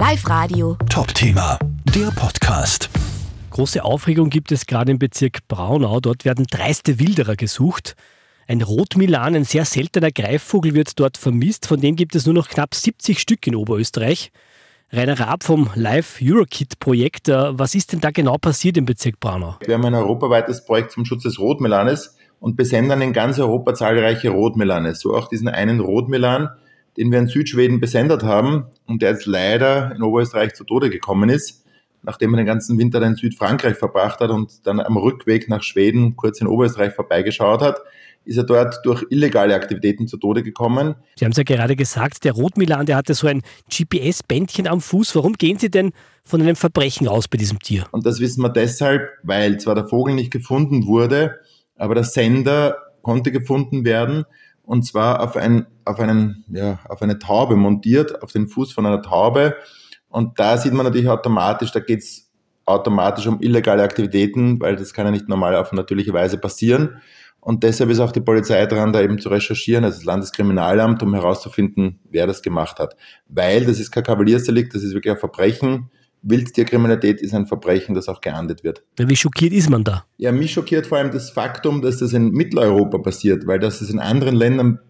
Live Radio. Top-Thema, der Podcast. Große Aufregung gibt es gerade im Bezirk Braunau. Dort werden dreiste Wilderer gesucht. Ein Rotmilan, ein sehr seltener Greifvogel, wird dort vermisst. Von dem gibt es nur noch knapp 70 Stück in Oberösterreich. Rainer Raab vom Live Eurokit-Projekt. Äh, was ist denn da genau passiert im Bezirk Braunau? Wir haben ein europaweites Projekt zum Schutz des Rotmilanes und besendern in ganz Europa zahlreiche Rotmilane. So auch diesen einen Rotmilan, den wir in Südschweden besendet haben und der jetzt leider in Oberösterreich zu Tode gekommen ist, nachdem er den ganzen Winter in Südfrankreich verbracht hat und dann am Rückweg nach Schweden kurz in Oberösterreich vorbeigeschaut hat, ist er dort durch illegale Aktivitäten zu Tode gekommen. Sie haben es ja gerade gesagt, der Rotmilan, der hatte so ein GPS-Bändchen am Fuß. Warum gehen Sie denn von einem Verbrechen aus bei diesem Tier? Und das wissen wir deshalb, weil zwar der Vogel nicht gefunden wurde, aber der Sender konnte gefunden werden und zwar auf, ein, auf, einen, ja, auf eine Taube montiert, auf den Fuß von einer Taube. Und da sieht man natürlich automatisch, da geht es automatisch um illegale Aktivitäten, weil das kann ja nicht normal auf natürliche Weise passieren. Und deshalb ist auch die Polizei dran, da eben zu recherchieren, also das Landeskriminalamt, um herauszufinden, wer das gemacht hat. Weil das ist kein Kavaliersdelikt, das ist wirklich ein Verbrechen. Wildtierkriminalität ist ein Verbrechen, das auch geahndet wird. Wie schockiert ist man da? Ja, mich schockiert vor allem das Faktum, dass das in Mitteleuropa passiert, weil das ist in anderen Ländern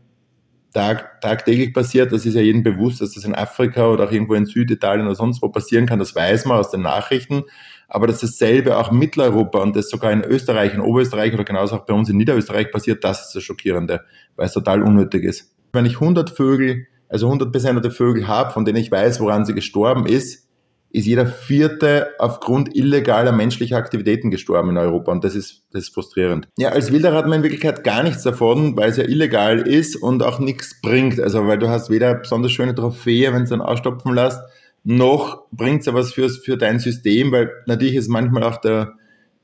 tag, tagtäglich passiert. Das ist ja jedem bewusst, dass das in Afrika oder auch irgendwo in Süditalien oder sonst wo passieren kann. Das weiß man aus den Nachrichten. Aber dass dasselbe auch in Mitteleuropa und das sogar in Österreich, in Oberösterreich oder genauso auch bei uns in Niederösterreich passiert, das ist das Schockierende, weil es total unnötig ist. Wenn ich 100 Vögel, also 100 besendete Vögel habe, von denen ich weiß, woran sie gestorben ist, ist jeder vierte aufgrund illegaler menschlicher Aktivitäten gestorben in Europa und das ist, das ist frustrierend. Ja, als Wilderer hat man in Wirklichkeit gar nichts davon, weil es ja illegal ist und auch nichts bringt. Also weil du hast weder besonders schöne Trophäe, wenn du dann ausstopfen lässt, noch bringt es was fürs, für dein System, weil natürlich ist manchmal auch der,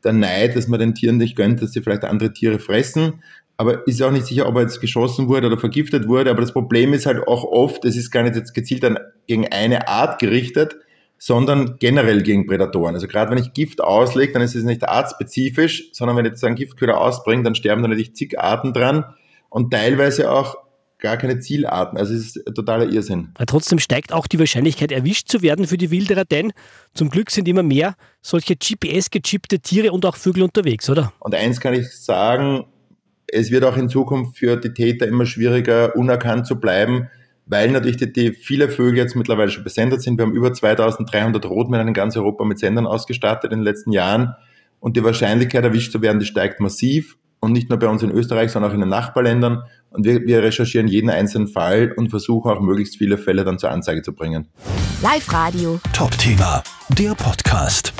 der Neid, dass man den Tieren nicht gönnt, dass sie vielleicht andere Tiere fressen. Aber ist auch nicht sicher, ob er jetzt geschossen wurde oder vergiftet wurde. Aber das Problem ist halt auch oft, es ist gar nicht jetzt gezielt an, gegen eine Art gerichtet, sondern generell gegen Prädatoren. Also gerade wenn ich Gift auslege, dann ist es nicht artspezifisch, sondern wenn ich jetzt einen Giftköder ausbringe, dann sterben da natürlich zig Arten dran und teilweise auch gar keine Zielarten. Also es ist totaler Irrsinn. Aber trotzdem steigt auch die Wahrscheinlichkeit, erwischt zu werden für die Wilderer, denn zum Glück sind immer mehr solche GPS-gechippte Tiere und auch Vögel unterwegs, oder? Und eins kann ich sagen, es wird auch in Zukunft für die Täter immer schwieriger, unerkannt zu bleiben, weil natürlich die, die viele Vögel jetzt mittlerweile schon besendet sind. Wir haben über 2300 Rotmännern in ganz Europa mit Sendern ausgestattet in den letzten Jahren. Und die Wahrscheinlichkeit, erwischt zu werden, die steigt massiv. Und nicht nur bei uns in Österreich, sondern auch in den Nachbarländern. Und wir, wir recherchieren jeden einzelnen Fall und versuchen auch möglichst viele Fälle dann zur Anzeige zu bringen. Live Radio. Top-Thema, der Podcast.